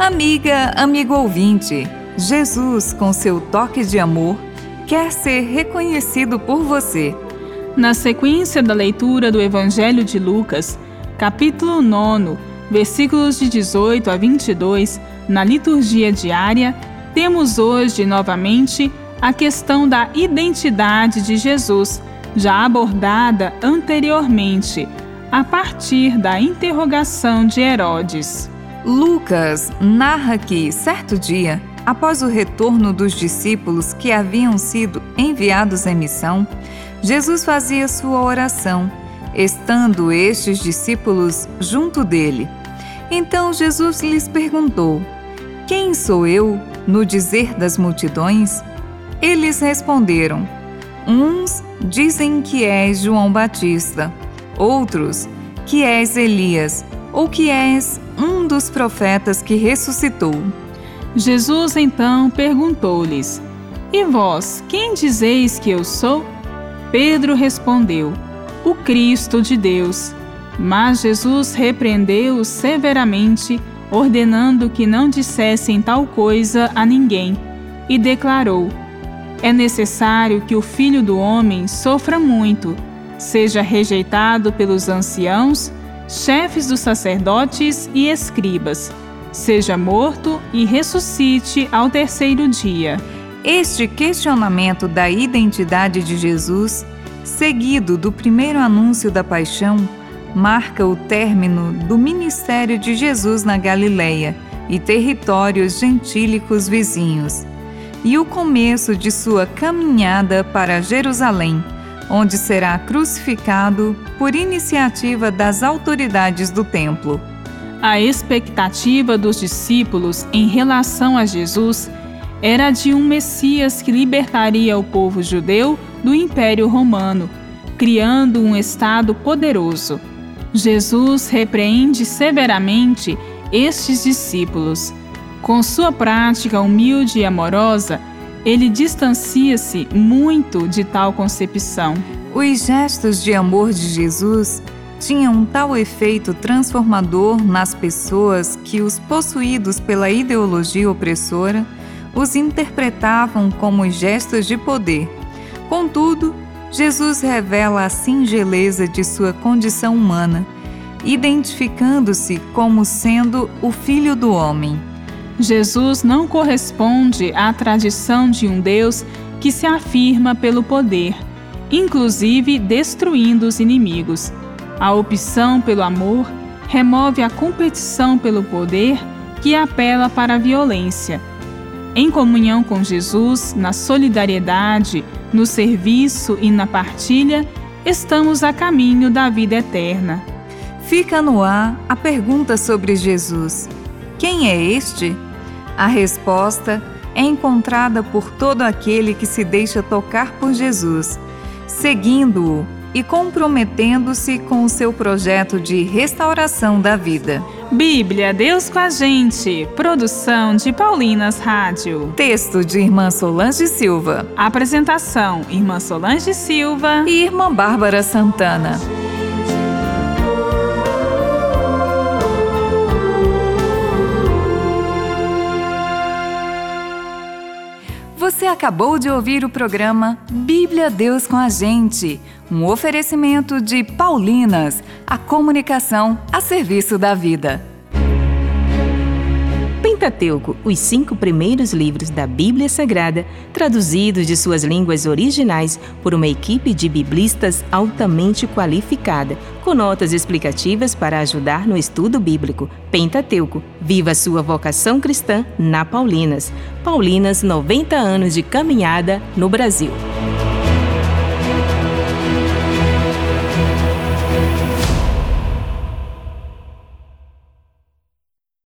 Amiga, amigo ouvinte, Jesus, com seu toque de amor, quer ser reconhecido por você. Na sequência da leitura do Evangelho de Lucas, capítulo 9, versículos de 18 a 22, na liturgia diária, temos hoje novamente a questão da identidade de Jesus, já abordada anteriormente, a partir da interrogação de Herodes. Lucas narra que, certo dia, após o retorno dos discípulos que haviam sido enviados em missão, Jesus fazia sua oração, estando estes discípulos junto dele. Então Jesus lhes perguntou: Quem sou eu no dizer das multidões? Eles responderam: Uns dizem que és João Batista, outros que és Elias, ou que és um dos profetas que ressuscitou. Jesus então perguntou-lhes: E vós, quem dizeis que eu sou? Pedro respondeu: O Cristo de Deus. Mas Jesus repreendeu-os severamente, ordenando que não dissessem tal coisa a ninguém, e declarou: É necessário que o filho do homem sofra muito, seja rejeitado pelos anciãos, chefes dos sacerdotes e escribas, seja morto e ressuscite ao terceiro dia. Este questionamento da identidade de Jesus, seguido do primeiro anúncio da paixão, marca o término do ministério de Jesus na Galileia e territórios gentílicos vizinhos, e o começo de sua caminhada para Jerusalém, onde será crucificado por iniciativa das autoridades do templo. A expectativa dos discípulos em relação a Jesus era de um Messias que libertaria o povo judeu do Império Romano, criando um Estado poderoso. Jesus repreende severamente estes discípulos. Com sua prática humilde e amorosa, ele distancia-se muito de tal concepção. Os gestos de amor de Jesus tinham um tal efeito transformador nas pessoas que os possuídos pela ideologia opressora os interpretavam como gestos de poder. Contudo, Jesus revela a singeleza de sua condição humana, identificando-se como sendo o Filho do Homem. Jesus não corresponde à tradição de um Deus que se afirma pelo poder, inclusive destruindo os inimigos. A opção pelo amor remove a competição pelo poder que apela para a violência. Em comunhão com Jesus, na solidariedade, no serviço e na partilha, estamos a caminho da vida eterna. Fica no ar a pergunta sobre Jesus: Quem é este? A resposta é encontrada por todo aquele que se deixa tocar por Jesus, seguindo-o e comprometendo-se com o seu projeto de restauração da vida. Bíblia, Deus com a gente. Produção de Paulinas Rádio. Texto de Irmã Solange Silva. Apresentação: Irmã Solange Silva e Irmã Bárbara Santana. Você acabou de ouvir o programa Bíblia Deus com a Gente, um oferecimento de Paulinas, a comunicação a serviço da vida. Pentateuco, os cinco primeiros livros da Bíblia Sagrada, traduzidos de suas línguas originais por uma equipe de biblistas altamente qualificada, com notas explicativas para ajudar no estudo bíblico. Pentateuco, viva sua vocação cristã na Paulinas. Paulinas, 90 anos de caminhada no Brasil.